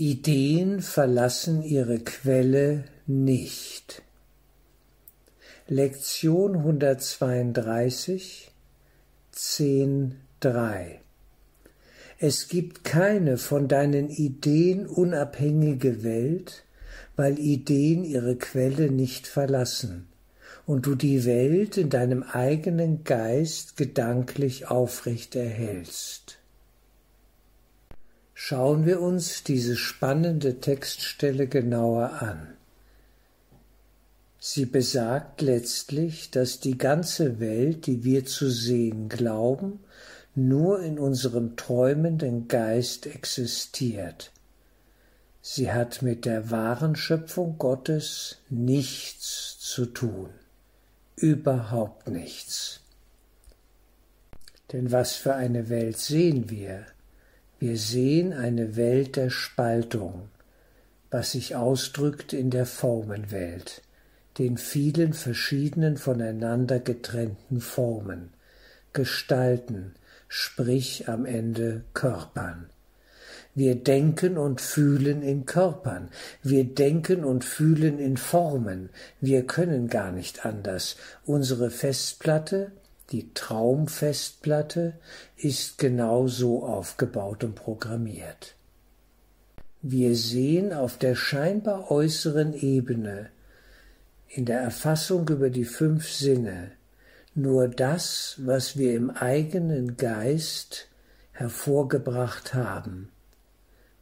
Ideen verlassen ihre Quelle nicht. Lektion 132, 10.3 Es gibt keine von deinen Ideen unabhängige Welt, weil Ideen ihre Quelle nicht verlassen und du die Welt in deinem eigenen Geist gedanklich aufrecht erhältst. Schauen wir uns diese spannende Textstelle genauer an. Sie besagt letztlich, dass die ganze Welt, die wir zu sehen glauben, nur in unserem träumenden Geist existiert. Sie hat mit der wahren Schöpfung Gottes nichts zu tun, überhaupt nichts. Denn was für eine Welt sehen wir? Wir sehen eine Welt der Spaltung, was sich ausdrückt in der Formenwelt, den vielen verschiedenen voneinander getrennten Formen, Gestalten, sprich am Ende Körpern. Wir denken und fühlen in Körpern, wir denken und fühlen in Formen, wir können gar nicht anders. Unsere Festplatte, die Traumfestplatte ist genau so aufgebaut und programmiert. Wir sehen auf der scheinbar äußeren Ebene, in der Erfassung über die fünf Sinne, nur das, was wir im eigenen Geist hervorgebracht haben,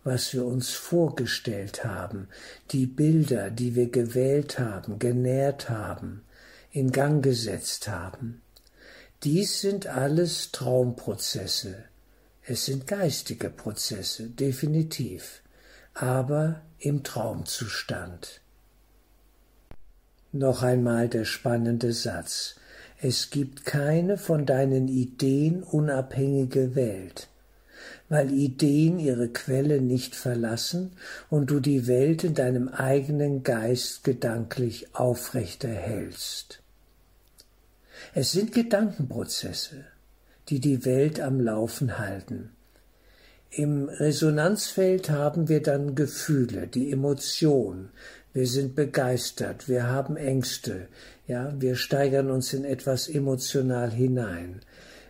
was wir uns vorgestellt haben, die Bilder, die wir gewählt haben, genährt haben, in Gang gesetzt haben. Dies sind alles Traumprozesse. Es sind geistige Prozesse, definitiv, aber im Traumzustand. Noch einmal der spannende Satz. Es gibt keine von deinen Ideen unabhängige Welt, weil Ideen ihre Quelle nicht verlassen und du die Welt in deinem eigenen Geist gedanklich aufrechterhältst. Es sind Gedankenprozesse, die die Welt am Laufen halten. Im Resonanzfeld haben wir dann Gefühle, die Emotion. Wir sind begeistert, wir haben Ängste, ja, wir steigern uns in etwas emotional hinein.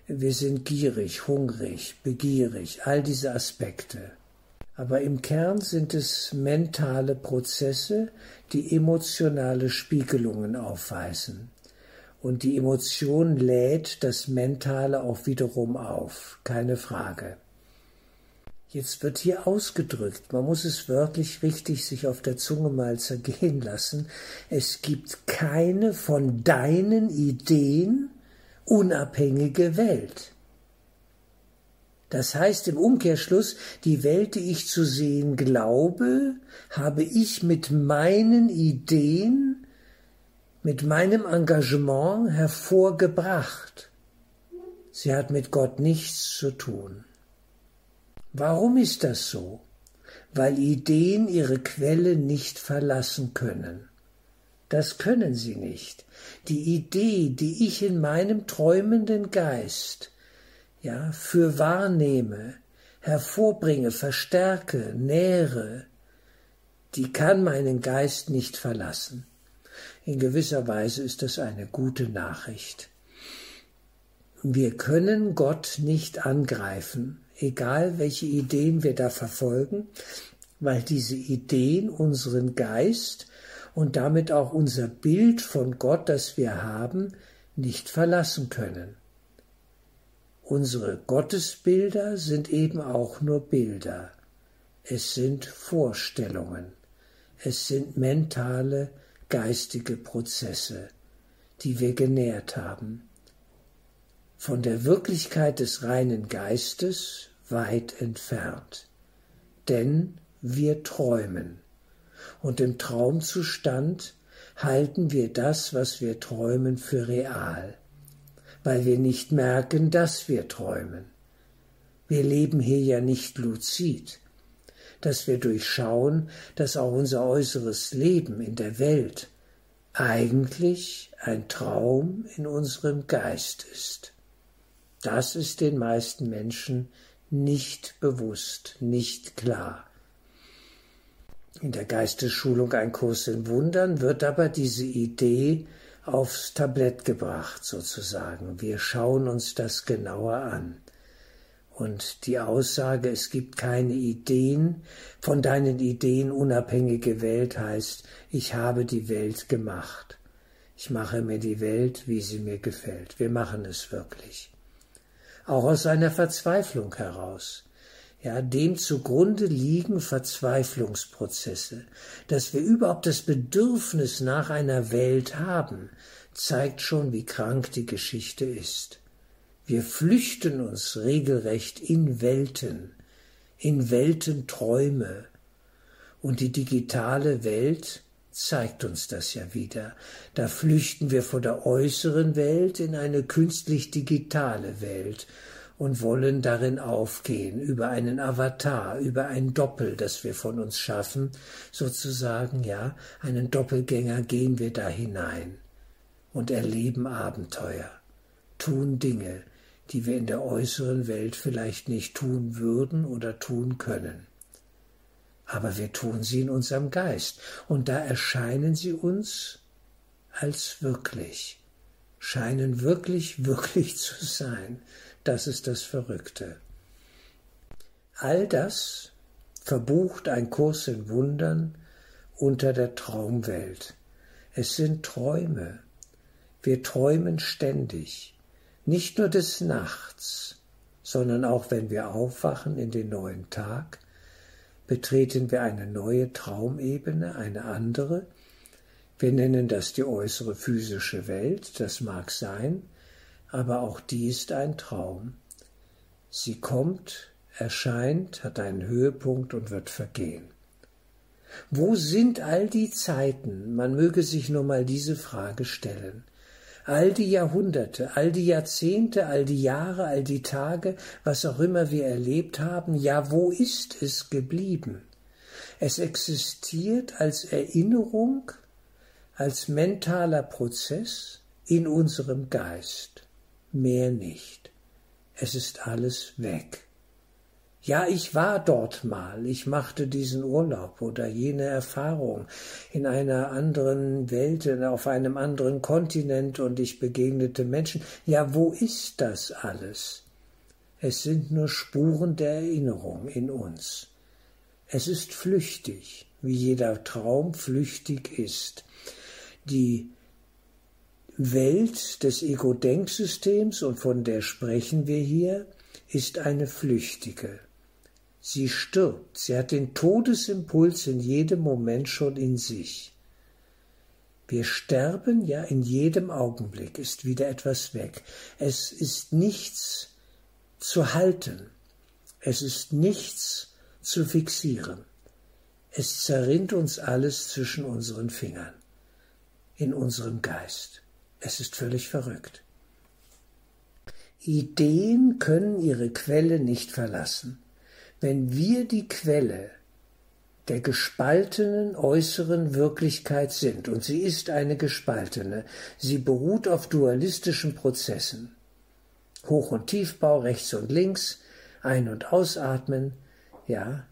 Wir sind gierig, hungrig, begierig, all diese Aspekte. Aber im Kern sind es mentale Prozesse, die emotionale Spiegelungen aufweisen. Und die Emotion lädt das Mentale auch wiederum auf, keine Frage. Jetzt wird hier ausgedrückt, man muss es wörtlich richtig sich auf der Zunge mal zergehen lassen, es gibt keine von deinen Ideen unabhängige Welt. Das heißt im Umkehrschluss, die Welt, die ich zu sehen glaube, habe ich mit meinen Ideen mit meinem Engagement hervorgebracht. Sie hat mit Gott nichts zu tun. Warum ist das so? Weil Ideen ihre Quelle nicht verlassen können. Das können sie nicht. Die Idee, die ich in meinem träumenden Geist ja für wahrnehme, hervorbringe, verstärke, nähere, die kann meinen Geist nicht verlassen. In gewisser Weise ist das eine gute Nachricht. Wir können Gott nicht angreifen, egal welche Ideen wir da verfolgen, weil diese Ideen unseren Geist und damit auch unser Bild von Gott, das wir haben, nicht verlassen können. Unsere Gottesbilder sind eben auch nur Bilder. Es sind Vorstellungen. Es sind mentale geistige Prozesse, die wir genährt haben, von der Wirklichkeit des reinen Geistes weit entfernt. Denn wir träumen, und im Traumzustand halten wir das, was wir träumen, für real, weil wir nicht merken, dass wir träumen. Wir leben hier ja nicht luzid, dass wir durchschauen, dass auch unser äußeres Leben in der Welt eigentlich ein Traum in unserem Geist ist. Das ist den meisten Menschen nicht bewusst, nicht klar. In der Geistesschulung ein Kurs in Wundern wird aber diese Idee aufs Tablett gebracht sozusagen. Wir schauen uns das genauer an. Und die Aussage, es gibt keine Ideen, von deinen Ideen unabhängige Welt heißt, ich habe die Welt gemacht. Ich mache mir die Welt, wie sie mir gefällt. Wir machen es wirklich. Auch aus einer Verzweiflung heraus. Ja, dem zugrunde liegen Verzweiflungsprozesse. Dass wir überhaupt das Bedürfnis nach einer Welt haben, zeigt schon, wie krank die Geschichte ist. Wir flüchten uns regelrecht in Welten, in Weltenträume. Und die digitale Welt zeigt uns das ja wieder. Da flüchten wir vor der äußeren Welt in eine künstlich digitale Welt und wollen darin aufgehen, über einen Avatar, über ein Doppel, das wir von uns schaffen, sozusagen, ja, einen Doppelgänger gehen wir da hinein und erleben Abenteuer, tun Dinge, die wir in der äußeren Welt vielleicht nicht tun würden oder tun können. Aber wir tun sie in unserem Geist, und da erscheinen sie uns als wirklich, scheinen wirklich, wirklich zu sein. Das ist das Verrückte. All das verbucht ein Kurs in Wundern unter der Traumwelt. Es sind Träume. Wir träumen ständig nicht nur des Nachts, sondern auch wenn wir aufwachen in den neuen Tag, betreten wir eine neue Traumebene, eine andere. Wir nennen das die äußere physische Welt, das mag sein, aber auch die ist ein Traum. Sie kommt, erscheint, hat einen Höhepunkt und wird vergehen. Wo sind all die Zeiten? Man möge sich nur mal diese Frage stellen all die Jahrhunderte, all die Jahrzehnte, all die Jahre, all die Tage, was auch immer wir erlebt haben, ja, wo ist es geblieben? Es existiert als Erinnerung, als mentaler Prozess in unserem Geist, mehr nicht. Es ist alles weg. Ja, ich war dort mal, ich machte diesen Urlaub oder jene Erfahrung in einer anderen Welt, auf einem anderen Kontinent und ich begegnete Menschen. Ja, wo ist das alles? Es sind nur Spuren der Erinnerung in uns. Es ist flüchtig, wie jeder Traum flüchtig ist. Die Welt des Ego-Denksystems, und von der sprechen wir hier, ist eine flüchtige. Sie stirbt, sie hat den Todesimpuls in jedem Moment schon in sich. Wir sterben ja in jedem Augenblick, ist wieder etwas weg. Es ist nichts zu halten, es ist nichts zu fixieren. Es zerrinnt uns alles zwischen unseren Fingern, in unserem Geist. Es ist völlig verrückt. Ideen können ihre Quelle nicht verlassen. Wenn wir die Quelle der gespaltenen äußeren Wirklichkeit sind, und sie ist eine gespaltene, sie beruht auf dualistischen Prozessen. Hoch- und Tiefbau, rechts und links, ein- und ausatmen, ja,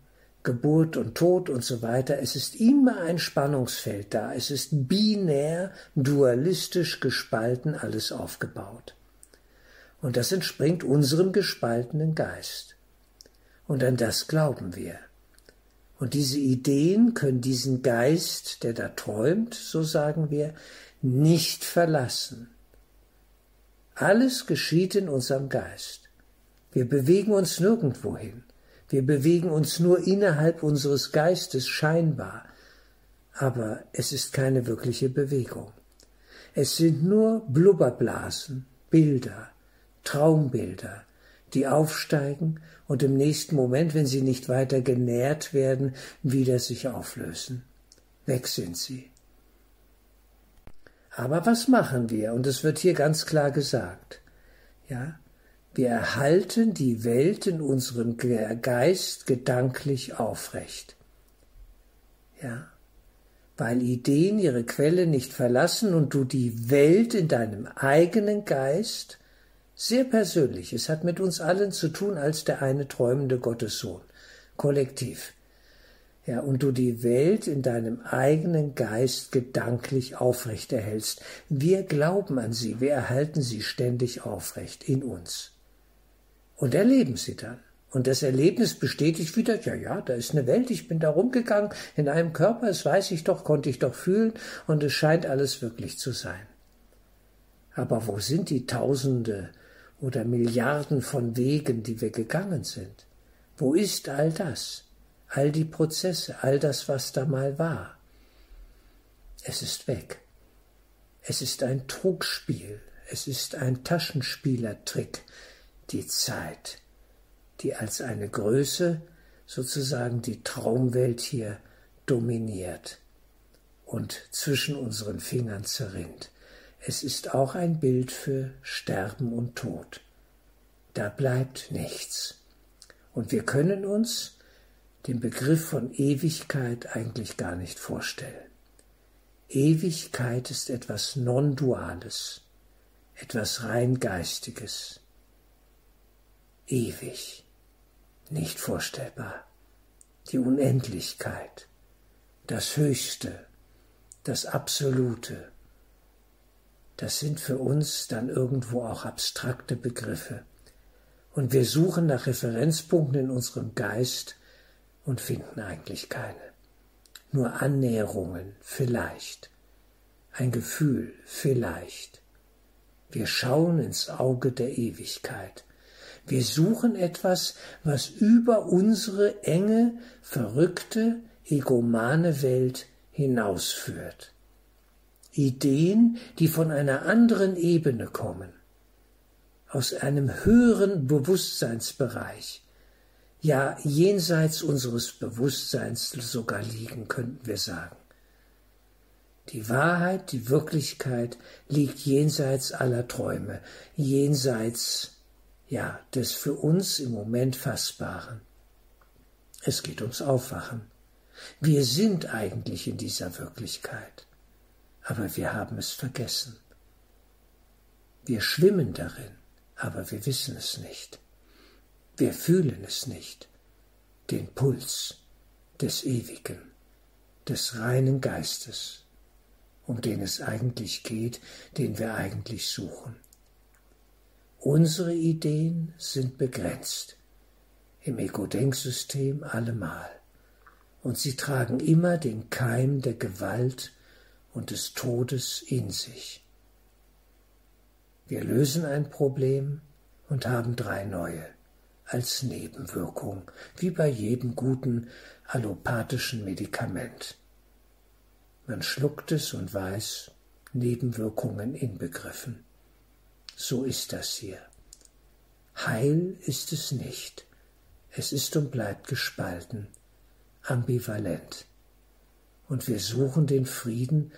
Geburt und Tod und so weiter. Es ist immer ein Spannungsfeld da. Es ist binär, dualistisch gespalten alles aufgebaut. Und das entspringt unserem gespaltenen Geist. Und an das glauben wir. Und diese Ideen können diesen Geist, der da träumt, so sagen wir, nicht verlassen. Alles geschieht in unserem Geist. Wir bewegen uns nirgendwo hin. Wir bewegen uns nur innerhalb unseres Geistes scheinbar. Aber es ist keine wirkliche Bewegung. Es sind nur Blubberblasen, Bilder, Traumbilder, die aufsteigen und im nächsten Moment, wenn sie nicht weiter genährt werden, wieder sich auflösen. Weg sind sie. Aber was machen wir? Und es wird hier ganz klar gesagt. Ja, wir erhalten die Welt in unserem Geist gedanklich aufrecht. Ja, weil Ideen ihre Quelle nicht verlassen und du die Welt in deinem eigenen Geist sehr persönlich. Es hat mit uns allen zu tun als der eine träumende Gottessohn. Kollektiv. ja, und du die Welt in deinem eigenen Geist gedanklich aufrechterhältst. Wir glauben an sie, wir erhalten sie ständig aufrecht in uns. Und erleben sie dann. Und das Erlebnis bestätigt wieder, ja, ja, da ist eine Welt, ich bin da rumgegangen, in einem Körper, das weiß ich doch, konnte ich doch fühlen, und es scheint alles wirklich zu sein. Aber wo sind die Tausende oder Milliarden von Wegen, die wir gegangen sind? Wo ist all das? all die Prozesse, all das, was da mal war. Es ist weg. Es ist ein Trugspiel, es ist ein Taschenspielertrick, die Zeit, die als eine Größe sozusagen die Traumwelt hier dominiert und zwischen unseren Fingern zerrinnt. Es ist auch ein Bild für Sterben und Tod. Da bleibt nichts. Und wir können uns den Begriff von Ewigkeit eigentlich gar nicht vorstellen. Ewigkeit ist etwas Non-Duales, etwas rein Geistiges. Ewig, nicht vorstellbar. Die Unendlichkeit, das Höchste, das Absolute, das sind für uns dann irgendwo auch abstrakte Begriffe. Und wir suchen nach Referenzpunkten in unserem Geist, und finden eigentlich keine. Nur Annäherungen vielleicht, ein Gefühl vielleicht. Wir schauen ins Auge der Ewigkeit. Wir suchen etwas, was über unsere enge, verrückte, egomane Welt hinausführt. Ideen, die von einer anderen Ebene kommen, aus einem höheren Bewusstseinsbereich, ja jenseits unseres Bewusstseins sogar liegen, könnten wir sagen. Die Wahrheit, die Wirklichkeit liegt jenseits aller Träume, jenseits, ja, des für uns im Moment Fassbaren. Es geht ums Aufwachen. Wir sind eigentlich in dieser Wirklichkeit, aber wir haben es vergessen. Wir schwimmen darin, aber wir wissen es nicht. Wir fühlen es nicht, den Puls des Ewigen, des reinen Geistes, um den es eigentlich geht, den wir eigentlich suchen. Unsere Ideen sind begrenzt, im Ego-Denksystem allemal, und sie tragen immer den Keim der Gewalt und des Todes in sich. Wir lösen ein Problem und haben drei neue als Nebenwirkung, wie bei jedem guten allopathischen Medikament. Man schluckt es und weiß, Nebenwirkungen inbegriffen. So ist das hier. Heil ist es nicht. Es ist und bleibt gespalten, ambivalent. Und wir suchen den Frieden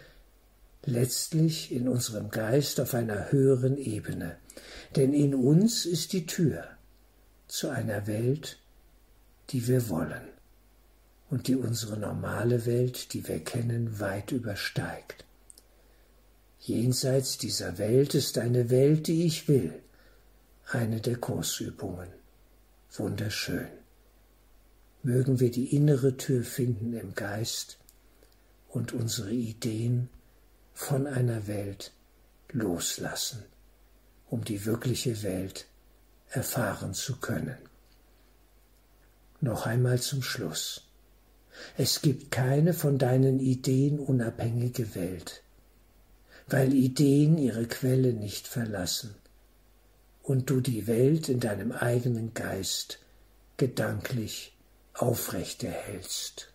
letztlich in unserem Geist auf einer höheren Ebene. Denn in uns ist die Tür zu einer Welt, die wir wollen und die unsere normale Welt, die wir kennen, weit übersteigt. Jenseits dieser Welt ist eine Welt, die ich will, eine der Kursübungen. Wunderschön. Mögen wir die innere Tür finden im Geist und unsere Ideen von einer Welt loslassen, um die wirkliche Welt erfahren zu können. Noch einmal zum Schluss. Es gibt keine von deinen Ideen unabhängige Welt, weil Ideen ihre Quelle nicht verlassen und du die Welt in deinem eigenen Geist gedanklich aufrechterhältst.